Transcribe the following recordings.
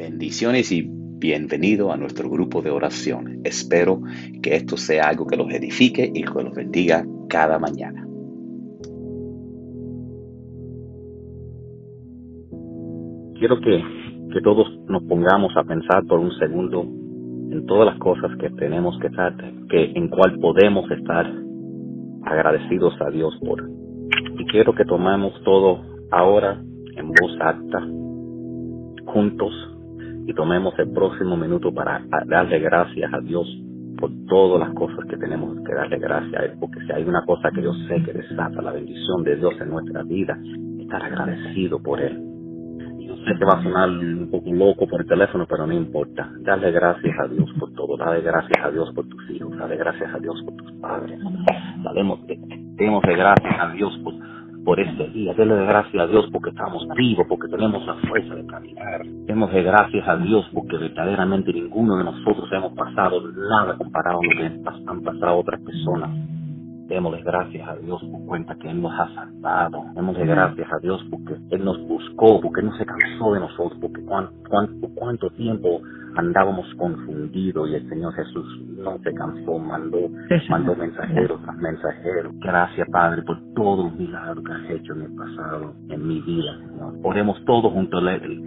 Bendiciones y bienvenido a nuestro grupo de oración. Espero que esto sea algo que los edifique y que los bendiga cada mañana. Quiero que, que todos nos pongamos a pensar por un segundo en todas las cosas que tenemos que estar, que en cual podemos estar agradecidos a Dios por. Y quiero que tomemos todo ahora en voz alta, juntos, y tomemos el próximo minuto para darle gracias a Dios por todas las cosas que tenemos que darle gracias a Él, porque si hay una cosa que yo sé que desata la bendición de Dios en nuestra vida, estar agradecido por Él. Yo sé que va a sonar un poco loco por el teléfono, pero no importa. Dale gracias a Dios por todo. Dale gracias a Dios por tus hijos. Dale gracias a Dios por tus padres. Demos gracias a Dios por por este día. Denle gracias a Dios porque estamos vivos, porque tenemos la fuerza de caminar. Demos gracias a Dios porque verdaderamente ninguno de nosotros hemos pasado nada comparado a lo que han pasado otras personas. Démosle gracias a Dios por cuenta que Él nos ha salvado. Démosle gracias a Dios porque Él nos buscó, porque Él no se cansó de nosotros, porque cuánto, cuánto tiempo andábamos confundidos y el Señor Jesús no se cansó, mandó, mandó mensajeros tras mensajeros. Gracias, Padre, por todos los milagros que has hecho en el pasado, en mi vida, Señor. Oremos todos juntos,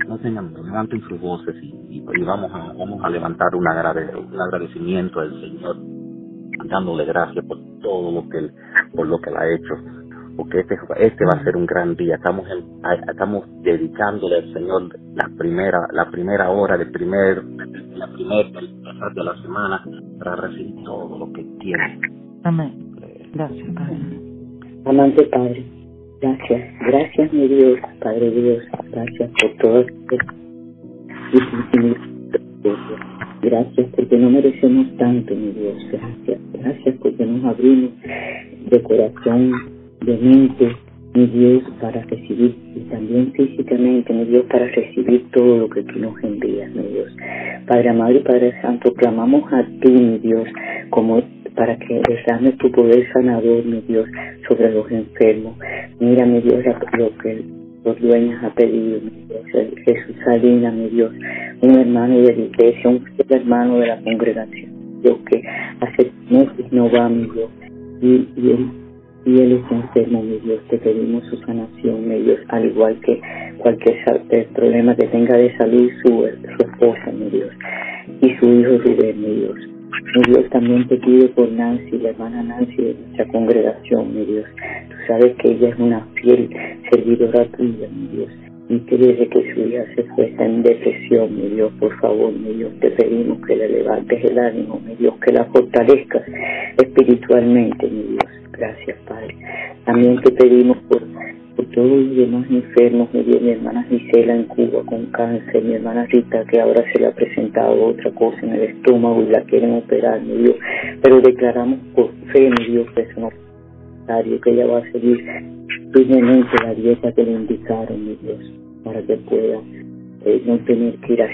no tengan, levanten sus voces y, vamos, a, vamos a levantar un, un agradecimiento al Señor, dándole gracias por todo lo que él, por lo que él ha hecho porque este, este va a ser un gran día. Estamos estamos dedicándole al Señor la primera la primera hora del primer la primera de la semana para recibir todo lo que tiene. Amén. Gracias, Padre. Amante Padre, gracias, gracias mi Dios, Padre Dios, gracias por todo Gracias porque no merecemos tanto, mi Dios. Gracias, gracias porque nos abrimos de corazón de mente, mi Dios, para recibir, y también físicamente, mi Dios, para recibir todo lo que tú nos envías, mi Dios. Padre amado y Padre Santo, clamamos a ti, mi Dios, como para que derrames tu poder sanador, mi Dios, sobre los enfermos. Mira, mi Dios, lo que los dueños ha pedido, mi Dios, Jesús Salina, mi Dios, un hermano de la iglesia, un hermano de la congregación, Dios, que hace meses no va, mi Dios, y, y y él es enfermo, mi Dios, te pedimos su sanación, mi Dios, al igual que cualquier eh, problema que tenga de salud su, su esposa, mi Dios, y su hijo Rubén, mi Dios. Mi Dios, también te pido por Nancy, la hermana Nancy de nuestra congregación, mi Dios. Tú sabes que ella es una fiel servidora tuya, mi Dios. Y desde que su hija se fue en depresión, mi Dios, por favor, mi Dios, te pedimos que le levantes el ánimo, mi Dios, que la fortalezcas espiritualmente, mi Dios Gracias, Padre. También te pedimos por, por todos los demás enfermos, mi, mi hermana Gisela en Cuba con cáncer, mi hermana Rita que ahora se le ha presentado otra cosa en el estómago y la quieren operar, mi Dios. Pero declaramos por fe, mi Dios, que es que ella va a seguir firmemente la dieta que le indicaron, mi Dios, para que pueda eh, no tener que ir a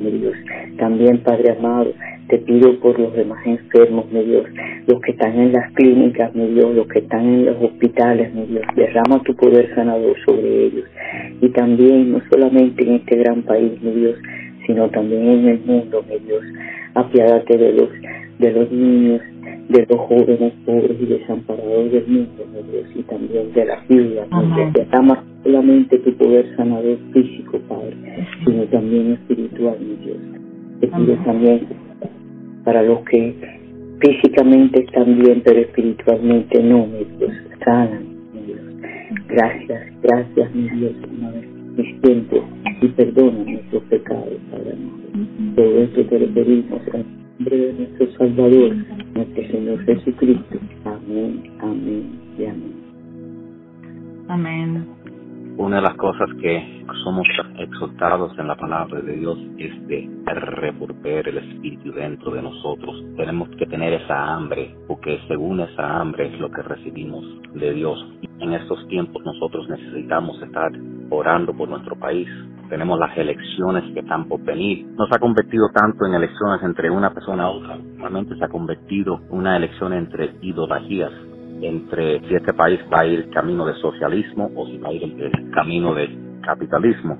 mi Dios. También, Padre amado, te pido por los demás enfermos, mi Dios, los que están en las clínicas, mi Dios, los que están en los hospitales, mi Dios, derrama tu poder sanador sobre ellos. Y también, no solamente en este gran país, mi Dios, sino también en el mundo, mi Dios, apiádate de los, de los niños, de los jóvenes pobres y desamparados del mundo, Dios, y también de las viudas, mi Dios, derrama solamente tu poder sanador físico, Padre, sino también espiritual, mi Dios. Te pido también para los que físicamente están bien, pero espiritualmente no, mi Dios, sanan, mi Dios. Gracias, gracias, mi Dios, una vez mis tiempos y perdona nuestros pecados, Padre. Todo esto te en nombre de nuestro Salvador, y amén. Amén. Una de las cosas que somos exhortados en la palabra de Dios es de revolver el espíritu dentro de nosotros. Tenemos que tener esa hambre, porque según esa hambre es lo que recibimos de Dios. En estos tiempos nosotros necesitamos estar orando por nuestro país. Tenemos las elecciones que están por venir. No se ha convertido tanto en elecciones entre una persona a otra. Normalmente se ha convertido una elección entre ideologías entre si este país va a ir camino de socialismo o si va a ir el camino de capitalismo.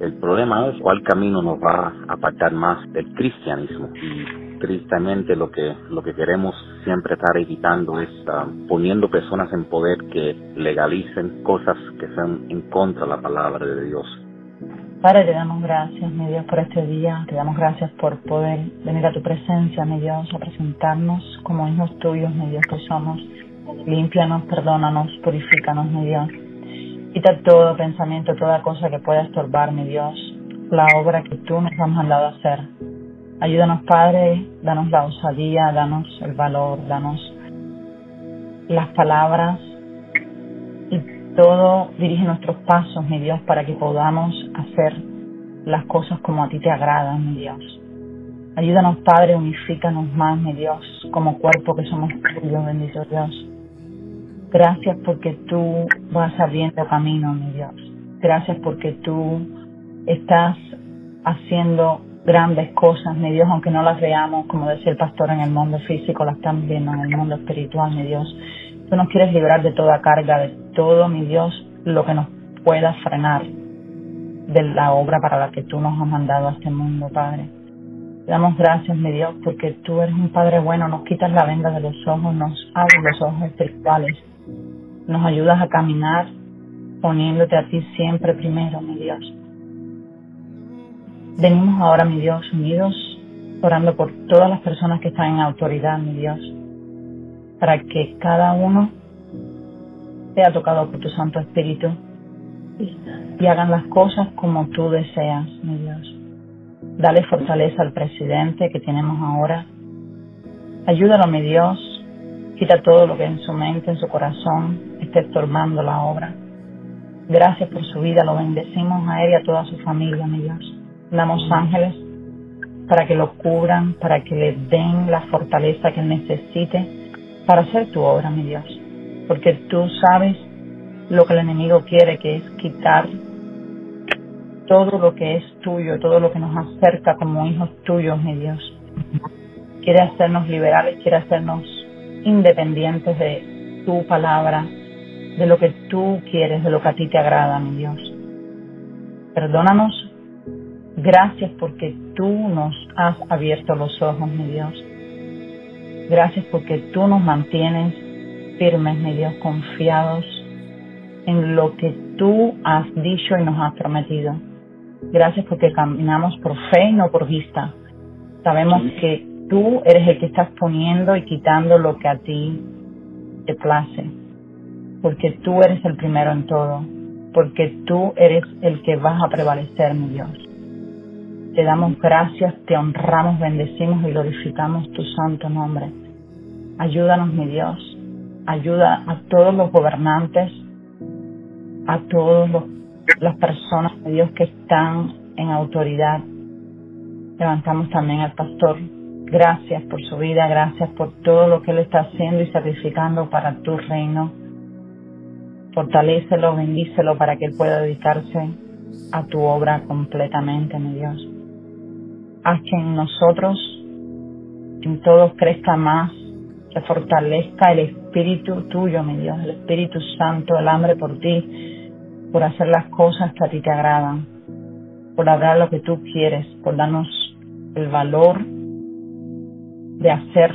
El problema es cuál camino nos va a apartar más del cristianismo. Y tristemente lo que, lo que queremos siempre estar evitando es ah, poniendo personas en poder que legalicen cosas que sean en contra de la palabra de Dios. Padre, te damos gracias, mi Dios, por este día. Te damos gracias por poder venir a tu presencia, mi Dios, a presentarnos como hijos tuyos, mi Dios, que somos. Límpianos, perdónanos, purifícanos, mi Dios. Quita todo pensamiento, toda cosa que pueda estorbar, mi Dios, la obra que tú nos has mandado hacer. Ayúdanos, Padre, danos la osadía, danos el valor, danos las palabras y todo dirige nuestros pasos, mi Dios, para que podamos hacer las cosas como a ti te agradan, mi Dios. Ayúdanos, Padre, unifícanos más, mi Dios, como cuerpo que somos tuyos, bendito Dios. Gracias porque tú vas abriendo camino, mi Dios. Gracias porque tú estás haciendo grandes cosas, mi Dios, aunque no las veamos, como decía el pastor, en el mundo físico, las están viendo en el mundo espiritual, mi Dios. Tú nos quieres librar de toda carga, de todo, mi Dios, lo que nos pueda frenar de la obra para la que tú nos has mandado a este mundo, Padre. Te damos gracias, mi Dios, porque tú eres un Padre bueno, nos quitas la venda de los ojos, nos abres los ojos espirituales, nos ayudas a caminar poniéndote a ti siempre primero, mi Dios. Venimos ahora, mi Dios, unidos, orando por todas las personas que están en autoridad, mi Dios, para que cada uno sea tocado por tu Santo Espíritu y hagan las cosas como tú deseas, mi Dios. Dale fortaleza al presidente que tenemos ahora. Ayúdalo, mi Dios. Quita todo lo que en su mente, en su corazón esté estorbando la obra. Gracias por su vida. Lo bendecimos a él y a toda su familia, mi Dios damos ángeles para que lo cubran, para que le den la fortaleza que necesite para hacer tu obra, mi Dios. Porque tú sabes lo que el enemigo quiere, que es quitar todo lo que es tuyo, todo lo que nos acerca como hijos tuyos, mi Dios. Quiere hacernos liberales, quiere hacernos independientes de tu palabra, de lo que tú quieres, de lo que a ti te agrada, mi Dios. Perdónanos Gracias porque tú nos has abierto los ojos, mi Dios. Gracias porque tú nos mantienes firmes, mi Dios, confiados en lo que tú has dicho y nos has prometido. Gracias porque caminamos por fe y no por vista. Sabemos que tú eres el que estás poniendo y quitando lo que a ti te place. Porque tú eres el primero en todo. Porque tú eres el que vas a prevalecer, mi Dios. Te damos gracias, te honramos, bendecimos y glorificamos tu santo nombre. Ayúdanos, mi Dios. Ayuda a todos los gobernantes, a todas las personas, mi Dios, que están en autoridad. Levantamos también al pastor. Gracias por su vida, gracias por todo lo que él está haciendo y sacrificando para tu reino. Fortalécelo, bendícelo para que él pueda dedicarse a tu obra completamente, mi Dios haz que en nosotros, en todos crezca más, que fortalezca el Espíritu tuyo, mi Dios, el Espíritu Santo, el hambre por ti, por hacer las cosas que a ti te agradan, por hablar lo que tú quieres, por darnos el valor de hacer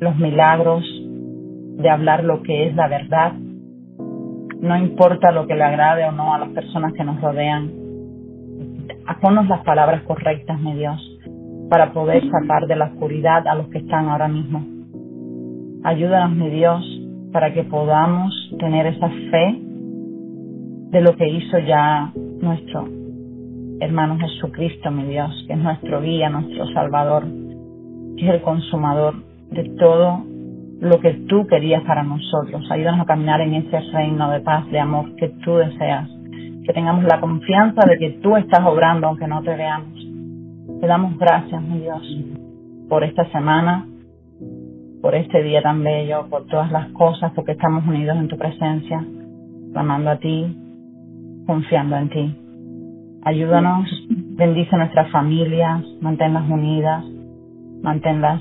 los milagros, de hablar lo que es la verdad. No importa lo que le agrade o no a las personas que nos rodean. Ponnos las palabras correctas, mi Dios para poder sacar de la oscuridad a los que están ahora mismo. Ayúdanos, mi Dios, para que podamos tener esa fe de lo que hizo ya nuestro hermano Jesucristo, mi Dios, que es nuestro guía, nuestro Salvador, que es el consumador de todo lo que tú querías para nosotros. Ayúdanos a caminar en ese reino de paz, de amor que tú deseas. Que tengamos la confianza de que tú estás obrando aunque no te veamos te damos gracias, mi Dios, por esta semana, por este día tan bello, por todas las cosas, porque estamos unidos en tu presencia, clamando a ti, confiando en ti. Ayúdanos, bendice nuestras familias, manténlas unidas, manténlas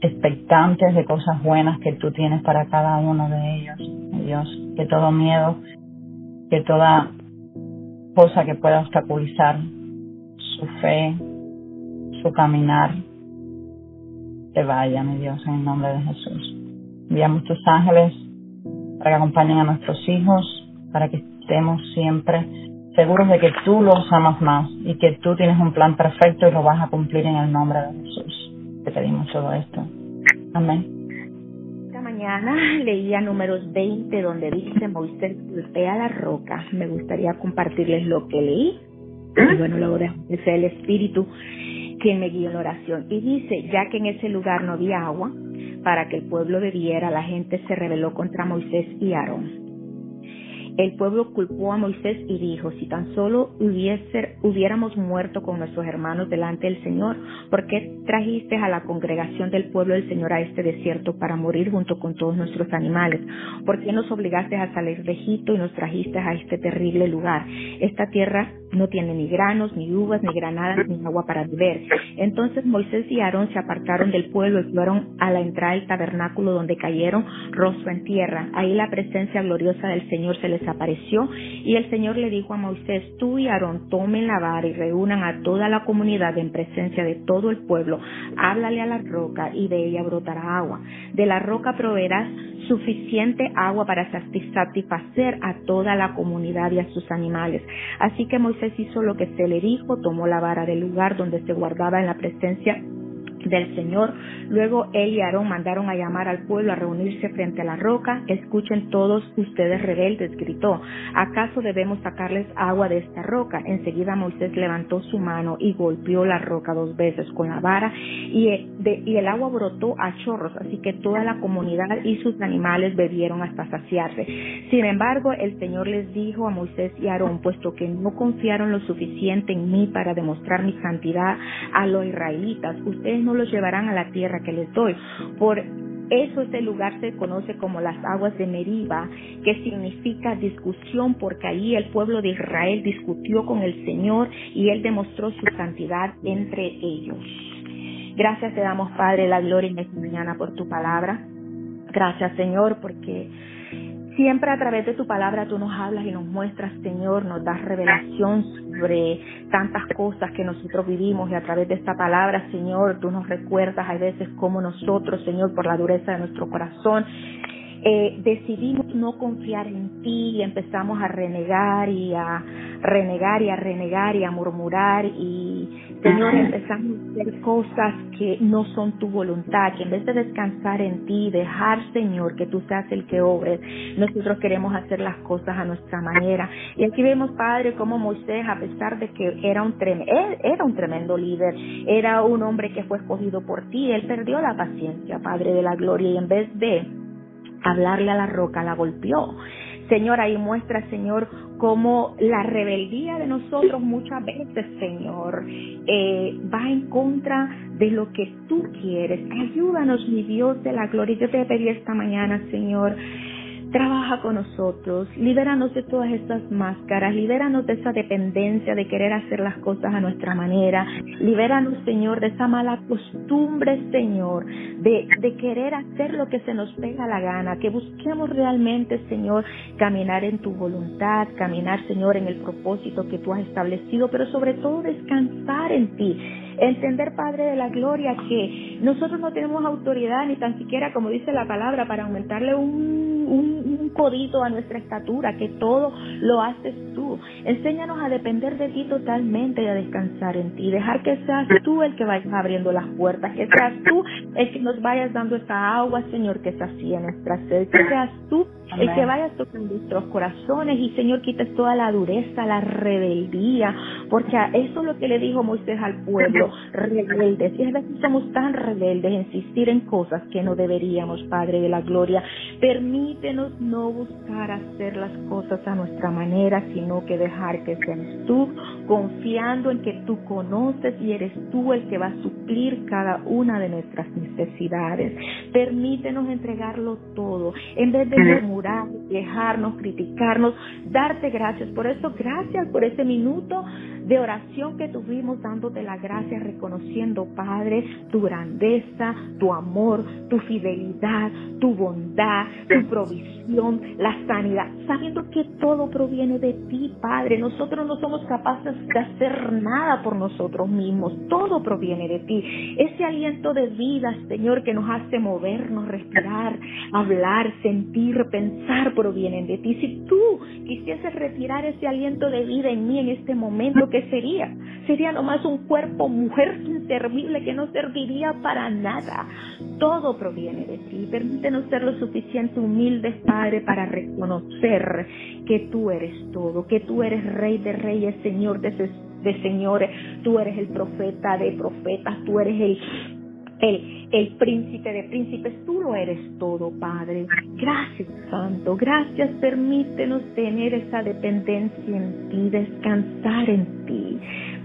expectantes de cosas buenas que tú tienes para cada uno de ellos, Dios. Que todo miedo, que toda cosa que pueda obstaculizar su fe, su caminar, te vaya, mi Dios, en el nombre de Jesús. Enviamos tus ángeles para que acompañen a nuestros hijos, para que estemos siempre seguros de que tú los amas más y que tú tienes un plan perfecto y lo vas a cumplir en el nombre de Jesús. Te pedimos todo esto. Amén. Esta mañana leía números 20 donde dice Moisés golpea la roca. Me gustaría compartirles lo que leí. Y bueno, luego de el Espíritu quien me guió en la oración. Y dice, ya que en ese lugar no había agua para que el pueblo bebiera, la gente se rebeló contra Moisés y Aarón el pueblo culpó a Moisés y dijo, si tan solo hubiese, hubiéramos muerto con nuestros hermanos delante del Señor, ¿por qué trajiste a la congregación del pueblo del Señor a este desierto para morir junto con todos nuestros animales? ¿Por qué nos obligaste a salir de Egipto y nos trajiste a este terrible lugar? Esta tierra no tiene ni granos, ni uvas, ni granadas, ni agua para beber. Entonces Moisés y Aarón se apartaron del pueblo y fueron a la entrada del tabernáculo donde cayeron rostro en tierra. Ahí la presencia gloriosa del Señor se les apareció y el Señor le dijo a Moisés, tú y Aarón tomen la vara y reúnan a toda la comunidad en presencia de todo el pueblo, háblale a la roca y de ella brotará agua. De la roca proveerás suficiente agua para satisfacer a toda la comunidad y a sus animales. Así que Moisés hizo lo que se le dijo, tomó la vara del lugar donde se guardaba en la presencia del Señor. Luego él y Aarón mandaron a llamar al pueblo a reunirse frente a la roca. Escuchen todos ustedes rebeldes, gritó. ¿Acaso debemos sacarles agua de esta roca? Enseguida Moisés levantó su mano y golpeó la roca dos veces con la vara y, y el agua brotó a chorros, así que toda la comunidad y sus animales bebieron hasta saciarse. Sin embargo, el Señor les dijo a Moisés y Aarón, puesto que no confiaron lo suficiente en mí para demostrar mi santidad a los israelitas, ustedes no los llevarán a la tierra que les doy. Por eso este lugar se conoce como las aguas de Meriba, que significa discusión, porque allí el pueblo de Israel discutió con el Señor y Él demostró su santidad entre ellos. Gracias te damos, Padre, la gloria en esta mañana por tu palabra. Gracias, Señor, porque Siempre a través de tu palabra tú nos hablas y nos muestras, Señor, nos das revelación sobre tantas cosas que nosotros vivimos y a través de esta palabra, Señor, tú nos recuerdas a veces cómo nosotros, Señor, por la dureza de nuestro corazón, eh, decidimos no confiar en ti y empezamos a renegar y a renegar y a renegar y a murmurar y Señor, empezamos a hacer cosas que no son tu voluntad, que en vez de descansar en ti, dejar, Señor, que tú seas el que obres, nosotros queremos hacer las cosas a nuestra manera. Y aquí vemos, Padre, como Moisés, a pesar de que era un, era un tremendo líder, era un hombre que fue escogido por ti, él perdió la paciencia, Padre de la gloria, y en vez de hablarle a la roca, la golpeó. Señor, ahí muestra, Señor, cómo la rebeldía de nosotros muchas veces, Señor, eh, va en contra de lo que tú quieres. Ayúdanos, mi Dios de la gloria. Yo te pedí esta mañana, Señor, Trabaja con nosotros, libéranos de todas estas máscaras, libéranos de esa dependencia de querer hacer las cosas a nuestra manera, libéranos, Señor, de esa mala costumbre, Señor, de, de querer hacer lo que se nos pega la gana, que busquemos realmente, Señor, caminar en tu voluntad, caminar, Señor, en el propósito que tú has establecido, pero sobre todo descansar en ti Entender, Padre de la Gloria, que nosotros no tenemos autoridad ni tan siquiera, como dice la palabra, para aumentarle un, un, codito a nuestra estatura, que todo lo haces tú. Enséñanos a depender de ti totalmente y a descansar en ti. Dejar que seas tú el que vayas abriendo las puertas, que seas tú el que nos vayas dando esa agua, Señor, que en nuestra sed, que seas tú el que vayas tocando nuestros corazones y Señor quites toda la dureza, la rebeldía, porque eso es lo que le dijo Moisés al pueblo, rebeldes. Y a veces somos tan rebeldes, insistir en cosas que no deberíamos, Padre de la Gloria. Permítenos no buscar hacer las cosas a nuestra manera, sino que dejar que seas tú, confiando en que tú conoces y eres tú el que va a suplir cada una de nuestras necesidades. Permítenos entregarlo todo, en vez de murmurar, quejarnos, criticarnos, darte gracias. Por eso, gracias por ese minuto de oración que tuvimos dándote la gracia, reconociendo, Padre, tu grandeza, tu amor, tu fidelidad, tu bondad, tu provisión, la sanidad, sabiendo que todo proviene de ti, Padre. Nosotros no somos capaces de hacer nada por nosotros mismos, todo proviene de ti. Ese aliento de vida, Señor, que nos hace movernos, respirar, hablar, sentir, pensar, provienen de ti. Si tú quisieses retirar ese aliento de vida en mí en este momento, ¿qué sería? Sería nomás un cuerpo, mujer inservible que no serviría para nada. Todo proviene de ti. Permítenos ser lo suficiente humildes, Padre, para reconocer que tú eres todo, que tú eres Rey de Reyes, Señor de Señores, tú eres el profeta de profetas, tú eres el el, el príncipe de príncipes, tú lo eres todo, Padre. Gracias, Santo, gracias, permítenos tener esa dependencia en ti, descansar en ti.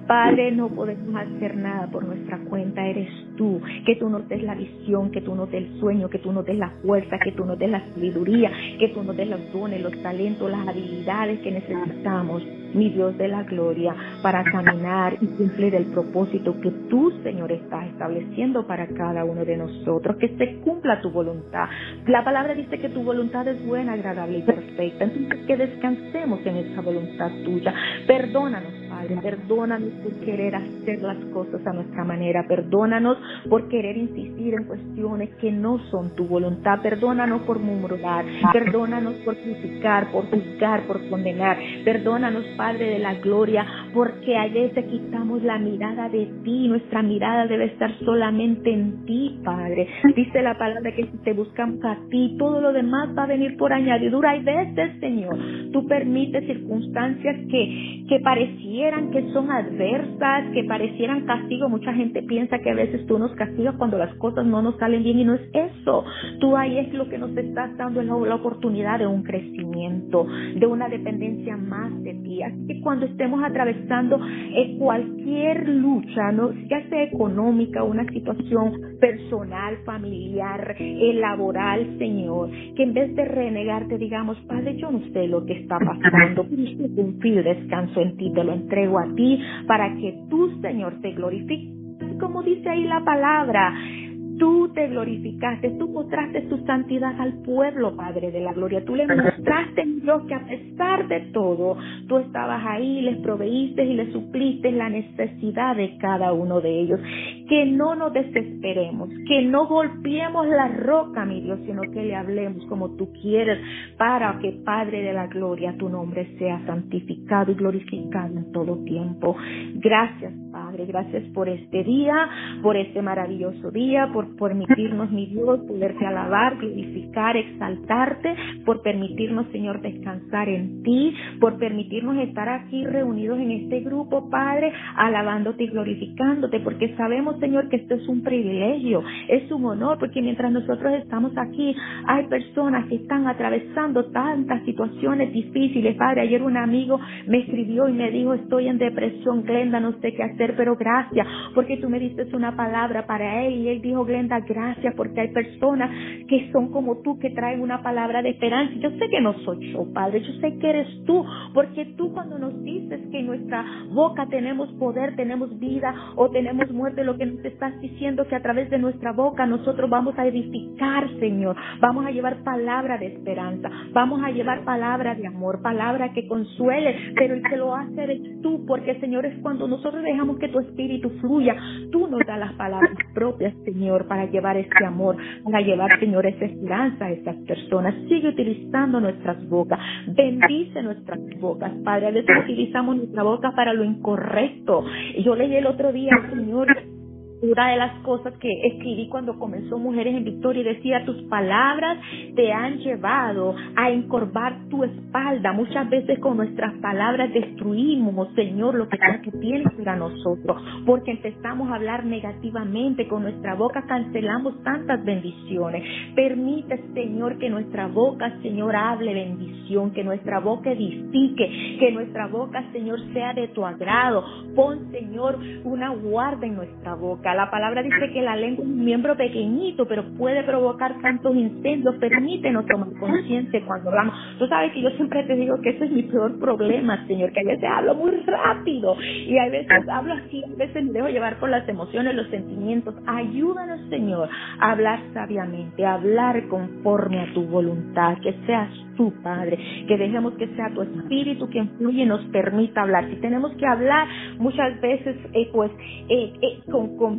Padre, no podemos hacer nada por nuestra cuenta, eres tú, que tú nos des la visión, que tú nos des el sueño, que tú nos des la fuerza, que tú nos des la sabiduría, que tú nos des los dones, los talentos, las habilidades que necesitamos, mi Dios de la gloria, para caminar y cumplir el propósito que tú, Señor, estás estableciendo para cada uno de nosotros, que se cumpla tu voluntad. La palabra dice que tu voluntad es buena, agradable y perfecta, entonces que descansemos en esa voluntad tuya. Perdónanos Padre. Perdónanos por querer hacer las cosas a nuestra manera. Perdónanos por querer insistir en cuestiones que no son tu voluntad. Perdónanos por murmurar. Perdónanos por criticar, por juzgar, por condenar. Perdónanos, Padre de la gloria, porque a veces quitamos la mirada de ti. Nuestra mirada debe estar solamente en ti, Padre. Dice la palabra que si te buscamos a ti, todo lo demás va a venir por añadidura. Hay veces, Señor, tú permites circunstancias que, que parecieran que son adversas, que parecieran castigo. Mucha gente piensa que a veces tú nos castigas cuando las cosas no nos salen bien y no es eso. Tú ahí es lo que nos estás dando la, la oportunidad de un crecimiento, de una dependencia más de ti. Así que cuando estemos atravesando eh, cualquier lucha, ¿no? ya sea económica, una situación personal, familiar, eh, laboral, Señor, que en vez de renegarte digamos, Padre, yo no sé lo que está pasando, pero confío y descanso en ti, te lo entrego entrego a ti para que tú, Señor, te glorifiques. Como dice ahí la palabra, Tú te glorificaste, tú mostraste tu santidad al pueblo, Padre de la gloria. Tú le mostraste, Dios, que a pesar de todo, tú estabas ahí, les proveíste y les supliste la necesidad de cada uno de ellos. Que no nos desesperemos, que no golpeemos la roca, mi Dios, sino que le hablemos como tú quieres, para que, Padre de la gloria, tu nombre sea santificado y glorificado en todo tiempo. Gracias, Gracias por este día, por este maravilloso día, por permitirnos, mi Dios, poderte alabar, glorificar, exaltarte, por permitirnos, Señor, descansar en ti, por permitirnos estar aquí reunidos en este grupo, Padre, alabándote y glorificándote, porque sabemos, Señor, que esto es un privilegio, es un honor, porque mientras nosotros estamos aquí, hay personas que están atravesando tantas situaciones difíciles, Padre. Ayer un amigo me escribió y me dijo, estoy en depresión, Glenda, no sé qué hacer, pero gracias, porque tú me diste una palabra para él y él dijo, Glenda, gracias porque hay personas que son como tú, que traen una palabra de esperanza. Yo sé que no soy yo, Padre, yo sé que eres tú, porque tú cuando nos dices que en nuestra boca tenemos poder, tenemos vida o tenemos muerte, lo que nos estás diciendo que a través de nuestra boca nosotros vamos a edificar, Señor, vamos a llevar palabra de esperanza, vamos a llevar palabra de amor, palabra que consuele, pero el que lo hace eres tú, porque Señor es cuando nosotros dejamos que tu espíritu fluya, tú nos das las palabras propias, Señor para llevar este amor, para llevar, Señor, esa esperanza a estas personas. Sigue utilizando nuestras bocas. Bendice nuestras bocas, Padre. A veces utilizamos nuestra boca para lo incorrecto. Yo leí el otro día, Señor, una de las cosas que escribí cuando comenzó Mujeres en Victoria decía, tus palabras te han llevado a encorvar tu espalda. Muchas veces con nuestras palabras destruimos, Señor, lo que, que tienes para nosotros, porque empezamos a hablar negativamente, con nuestra boca cancelamos tantas bendiciones. Permite, Señor, que nuestra boca, Señor, hable bendición, que nuestra boca edifique, que nuestra boca, Señor, sea de tu agrado. Pon, Señor, una guarda en nuestra boca La palabra dice que la lengua es un miembro pequeñito, pero puede provocar tantos incendios. Permítenos tomar conciencia cuando hablamos. Tú sabes que yo siempre te digo que ese es mi peor problema, Señor, que a veces hablo muy rápido y a veces hablo así, a veces me dejo llevar por las emociones, los sentimientos. Ayúdanos, Señor, a hablar sabiamente, a hablar conforme a tu voluntad, que seas tu Padre, que dejemos que sea tu Espíritu quien fluye y nos permita hablar. Si tenemos que hablar muchas veces, eh, pues, eh, eh, con, con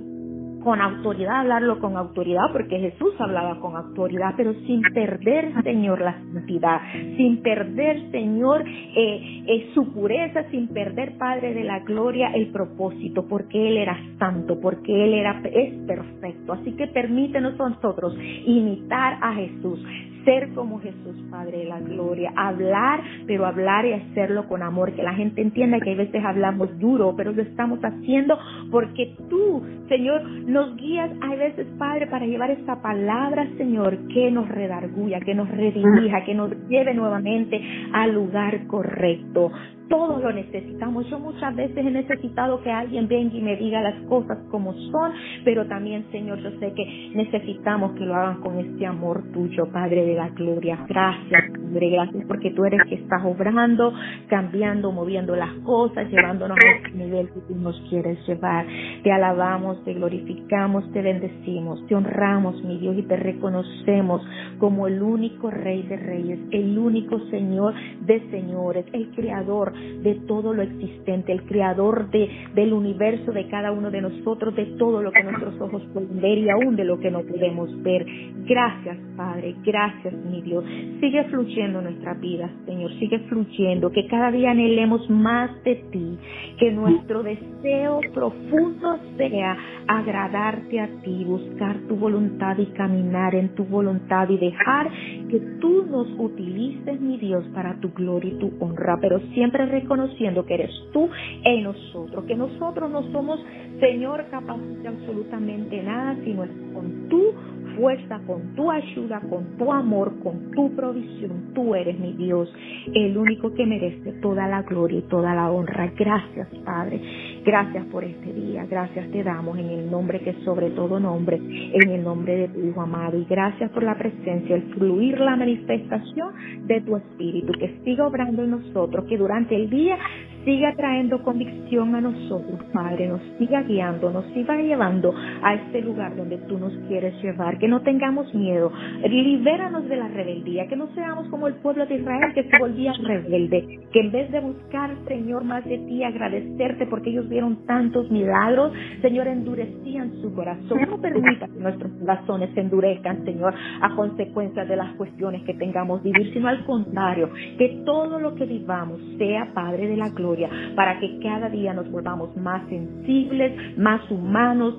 con autoridad, hablarlo con autoridad, porque Jesús hablaba con autoridad, pero sin perder, Señor, la santidad, sin perder, Señor, eh, eh, su pureza, sin perder, Padre de la gloria, el propósito, porque Él era santo, porque Él era, es perfecto. Así que permítenos nosotros imitar a Jesús, ser como Jesús, Padre de la Gloria, hablar, pero hablar y hacerlo con amor, que la gente entienda que a veces hablamos duro, pero lo estamos haciendo porque tú, Señor, nos guías a veces, Padre, para llevar esta palabra, Señor, que nos redarguya, que nos redirija, que nos lleve nuevamente al lugar correcto todos lo necesitamos. Yo muchas veces he necesitado que alguien venga y me diga las cosas como son, pero también, Señor, yo sé que necesitamos que lo hagan con este amor tuyo, Padre de la gloria. Gracias, Padre, gracias porque tú eres que estás obrando, cambiando, moviendo las cosas, llevándonos a este nivel que tú nos quieres llevar. Te alabamos, te glorificamos, te bendecimos, te honramos, mi Dios, y te reconocemos como el único Rey de Reyes, el único Señor de señores, el Creador de todo lo existente, el creador de, del universo de cada uno de nosotros, de todo lo que nuestros ojos pueden ver y aún de lo que no podemos ver. Gracias, Padre, gracias, mi Dios. Sigue fluyendo nuestra vida, Señor, sigue fluyendo, que cada día anhelemos más de ti, que nuestro deseo profundo sea agradarte a ti, buscar tu voluntad y caminar en tu voluntad y dejar que tú nos utilices, mi Dios, para tu gloria y tu honra, pero siempre reconociendo que eres tú en nosotros, que nosotros no somos, Señor, capaces de absolutamente nada, sino es con tu fuerza, con tu ayuda, con tu amor, con tu provisión. Tú eres mi Dios, el único que merece toda la gloria y toda la honra. Gracias, Padre. Gracias por este día. Gracias te damos en el nombre que sobre todo nombre, en el nombre de tu Hijo amado. Y gracias por la presencia, el fluir, la manifestación de tu Espíritu, que siga obrando en nosotros, que durante el día siga trayendo convicción a nosotros, Padre, nos siga guiando, nos siga llevando a este lugar donde tú nos quieres llevar, que no tengamos miedo, libéranos de la rebeldía, que no seamos como el pueblo de Israel que se volvía rebelde, que en vez de buscar, Señor, más de ti, agradecerte porque ellos vieron tantos milagros, Señor, endurecían su corazón. No permita que nuestros corazones se endurezcan, Señor, a consecuencia de las cuestiones que tengamos vivir, sino al contrario, que todo lo que vivamos sea, Padre de la gloria, para que cada día nos volvamos más sensibles, más humanos,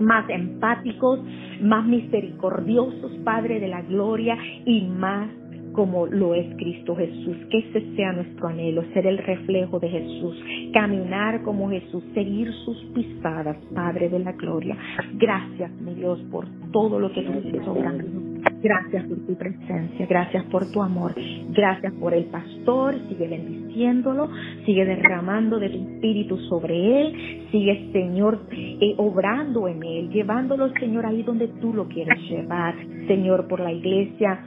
más empáticos, más misericordiosos, Padre de la gloria, y más como lo es Cristo Jesús. Que ese sea nuestro anhelo, ser el reflejo de Jesús, caminar como Jesús, seguir sus pisadas, Padre de la gloria. Gracias, mi Dios, por todo lo que tú obrando Gracias por tu presencia, gracias por tu amor, gracias por el pastor, sigue bendiciéndolo, sigue derramando de tu espíritu sobre él, sigue Señor eh, obrando en él, llevándolo Señor ahí donde tú lo quieres llevar, Señor por la iglesia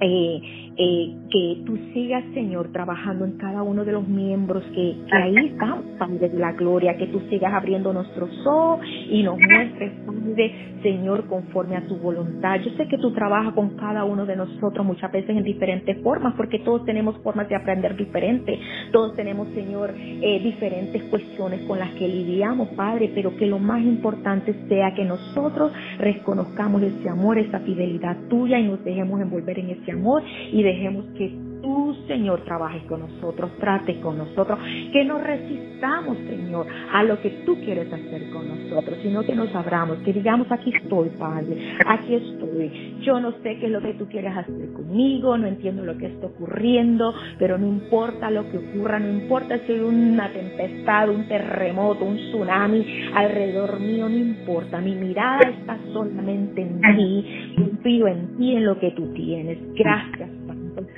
eh, eh, que tú sigas, Señor, trabajando en cada uno de los miembros que, ahí están, Padre de la gloria, que tú sigas abriendo nuestros ojos y nos muestres, Padre, Señor, conforme a tu voluntad. Yo sé que tú trabajas con cada uno de nosotros muchas veces en diferentes formas, porque todos tenemos formas de aprender diferentes, todos tenemos, Señor, eh, diferentes cuestiones con las que lidiamos, Padre, pero que lo más importante sea que nosotros reconozcamos ese amor, esa fidelidad tuya y nos dejemos envolver en ese amor y dejemos que tú, Señor, trabajes con nosotros, trate con nosotros, que no resistamos, Señor, a lo que tú quieres hacer con nosotros, sino que nos abramos, que digamos, aquí estoy, Padre, aquí estoy. Yo no sé qué es lo que tú quieres hacer conmigo, no entiendo lo que está ocurriendo, pero no importa lo que ocurra, no importa si hay una tempestad, un terremoto, un tsunami alrededor mío, no importa. Mi mirada está solamente en ti, confío en ti, en lo que tú tienes. Gracias,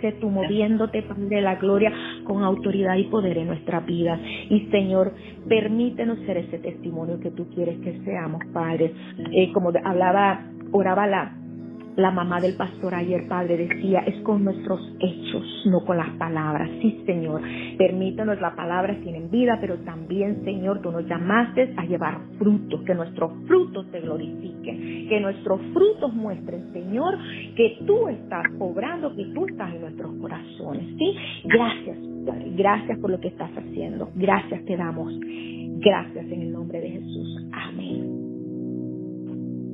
sé tú moviéndote, de la Gloria, con autoridad y poder en nuestras vidas. Y Señor, permítenos ser ese testimonio que tú quieres que seamos, Padre. Eh, como hablaba, oraba la la mamá del pastor ayer, Padre, decía, es con nuestros hechos, no con las palabras. Sí, Señor, permítanos, las palabras tienen vida, pero también, Señor, tú nos llamaste a llevar frutos, que nuestros frutos te glorifiquen, que nuestros frutos muestren, Señor, que tú estás obrando, que tú estás en nuestros corazones. Sí, gracias, Padre, gracias por lo que estás haciendo. Gracias te damos. Gracias en el nombre de Jesús. Amén.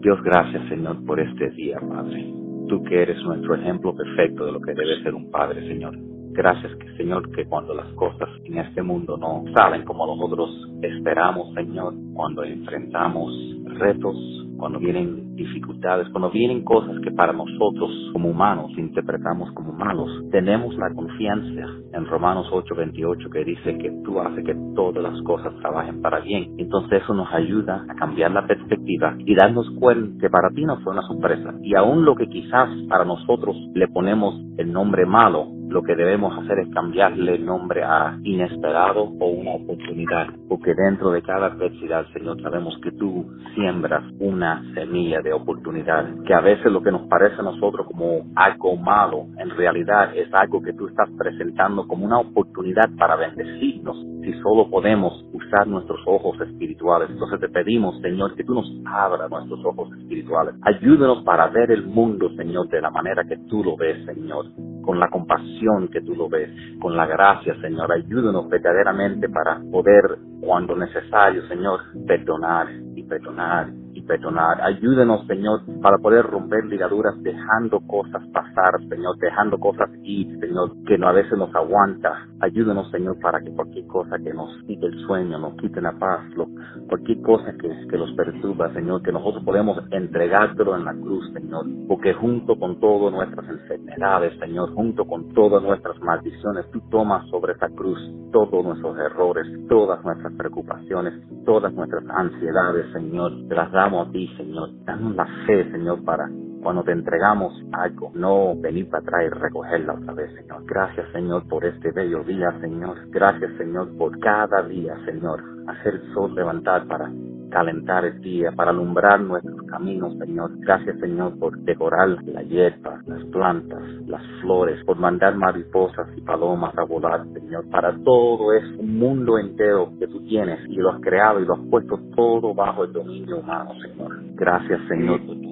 Dios, gracias Señor por este día, Padre. Tú que eres nuestro ejemplo perfecto de lo que debe ser un Padre, Señor. Gracias, Señor, que cuando las cosas en este mundo no salen como nosotros esperamos, Señor, cuando enfrentamos retos, cuando vienen dificultades, cuando vienen cosas que para nosotros como humanos interpretamos como malos, tenemos la confianza en Romanos 8:28 que dice que tú haces que todas las cosas trabajen para bien. Entonces eso nos ayuda a cambiar la perspectiva y darnos cuenta que para ti no fue una sorpresa. Y aún lo que quizás para nosotros le ponemos el nombre malo, lo que debemos hacer es cambiarle el nombre a inesperado o una oportunidad, porque dentro de cada adversidad, Señor, sabemos que tú siembras una semilla de oportunidad, que a veces lo que nos parece a nosotros como algo malo, en realidad es algo que tú estás presentando como una oportunidad para bendecirnos, si solo podemos usar nuestros ojos espirituales. Entonces te pedimos, Señor, que tú nos abras nuestros ojos espirituales. Ayúdenos para ver el mundo, Señor, de la manera que tú lo ves, Señor con la compasión que tú lo ves, con la gracia, Señor. Ayúdanos verdaderamente para poder, cuando necesario, Señor, perdonar y perdonar perdonar. Ayúdenos, Señor, para poder romper ligaduras dejando cosas pasar, Señor, dejando cosas ir, Señor, que no, a veces nos aguanta. Ayúdenos, Señor, para que cualquier cosa que nos quite el sueño, nos quite la paz, lo, cualquier cosa que, que los perturba, Señor, que nosotros podemos entregártelo en la cruz, Señor, porque junto con todas nuestras enfermedades, Señor, junto con todas nuestras maldiciones, tú tomas sobre esa cruz todos nuestros errores, todas nuestras preocupaciones, todas nuestras ansiedades, Señor, te las damos a ti, Señor. Danos la fe, Señor, para cuando te entregamos algo, no venir para atrás y recogerla otra vez, Señor. Gracias, Señor, por este bello día, Señor. Gracias, Señor, por cada día, Señor. Hacer el sol levantar para calentar el día, para alumbrar nuestros caminos, Señor. Gracias, Señor, por decorar la hierba, las plantas, las flores, por mandar mariposas y palomas a volar, Señor. Para todo es un mundo entero que tú tienes y lo has creado y lo has puesto todo bajo el dominio humano, Señor. Gracias, Señor, por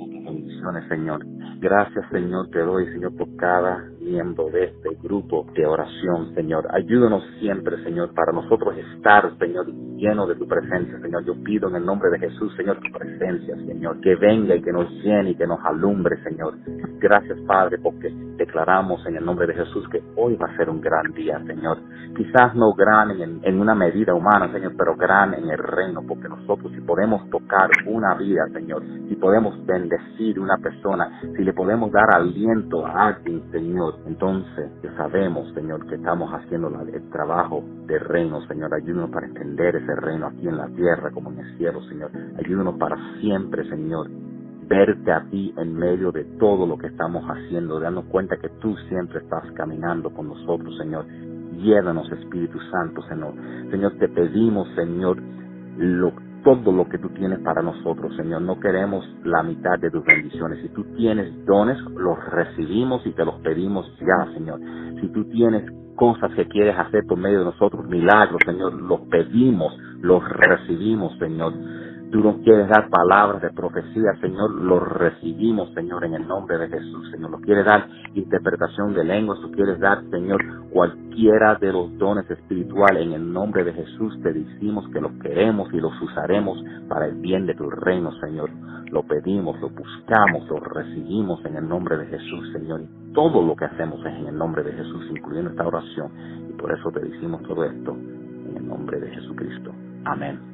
bendiciones, Señor. Gracias, Señor, te doy, Señor, por cada miembro de este grupo de oración, Señor. Ayúdanos siempre, Señor, para nosotros estar, Señor, lleno de tu presencia, Señor. Yo pido en el nombre de Jesús, Señor, tu presencia, Señor, que venga y que nos llene y que nos alumbre, Señor. Gracias, Padre, porque declaramos en el nombre de Jesús que hoy va a ser un gran día, Señor. Quizás no gran en, en una medida humana, Señor, pero gran en el reino, porque nosotros si podemos tocar una vida, Señor, si podemos bendecir una persona, si le podemos dar aliento a alguien, Señor, entonces sabemos, Señor, que estamos haciendo el trabajo del reino, Señor. Ayúdanos para extender ese reino aquí en la tierra como en el cielo, Señor. Ayúdanos para siempre, Señor, verte a ti en medio de todo lo que estamos haciendo, darnos cuenta que tú siempre estás caminando con nosotros, Señor. Llévanos, Espíritu Santo, Señor. Señor, te pedimos, Señor, lo, todo lo que tú tienes para nosotros, Señor. No queremos la mitad de tus bendiciones. Si tú tienes dones, los recibimos y te los pedimos ya, Señor. Si tú tienes cosas que quieres hacer por medio de nosotros, milagros, Señor, los pedimos, los recibimos, Señor. Tú nos quieres dar palabras de profecía, Señor, lo recibimos, Señor, en el nombre de Jesús, Señor. Nos quieres dar interpretación de lenguas, tú quieres dar, Señor, cualquiera de los dones espirituales, en el nombre de Jesús te decimos que los queremos y los usaremos para el bien de tu reino, Señor. Lo pedimos, lo buscamos, lo recibimos en el nombre de Jesús, Señor. Y todo lo que hacemos es en el nombre de Jesús, incluyendo esta oración. Y por eso te decimos todo esto en el nombre de Jesucristo. Amén.